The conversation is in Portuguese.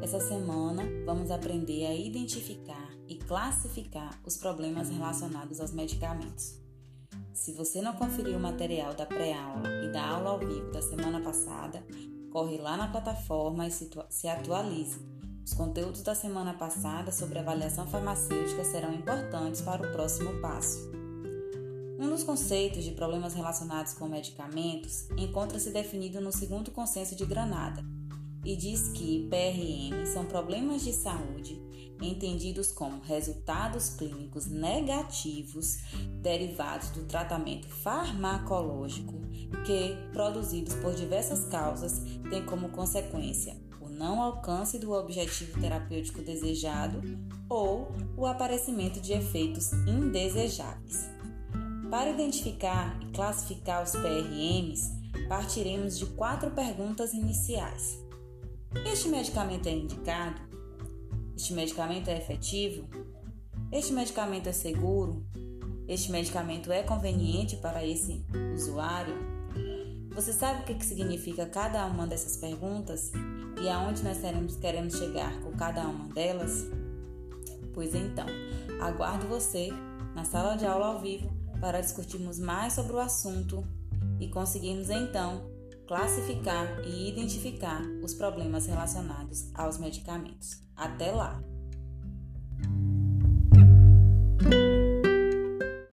Nessa semana, vamos aprender a identificar e classificar os problemas relacionados aos medicamentos. Se você não conferiu o material da pré-aula e da aula ao vivo da semana passada, corre lá na plataforma e se atualize. Os conteúdos da semana passada sobre avaliação farmacêutica serão importantes para o próximo passo. Um dos conceitos de problemas relacionados com medicamentos encontra-se definido no segundo consenso de Granada, e diz que PRM são problemas de saúde entendidos como resultados clínicos negativos derivados do tratamento farmacológico que, produzidos por diversas causas, têm como consequência o não alcance do objetivo terapêutico desejado ou o aparecimento de efeitos indesejáveis. Para identificar e classificar os PRMs, partiremos de quatro perguntas iniciais. Este medicamento é indicado? Este medicamento é efetivo? Este medicamento é seguro? Este medicamento é conveniente para esse usuário? Você sabe o que significa cada uma dessas perguntas e aonde nós queremos chegar com cada uma delas? Pois então, aguardo você na sala de aula ao vivo para discutirmos mais sobre o assunto e conseguirmos então classificar e identificar os problemas relacionados aos medicamentos. Até lá!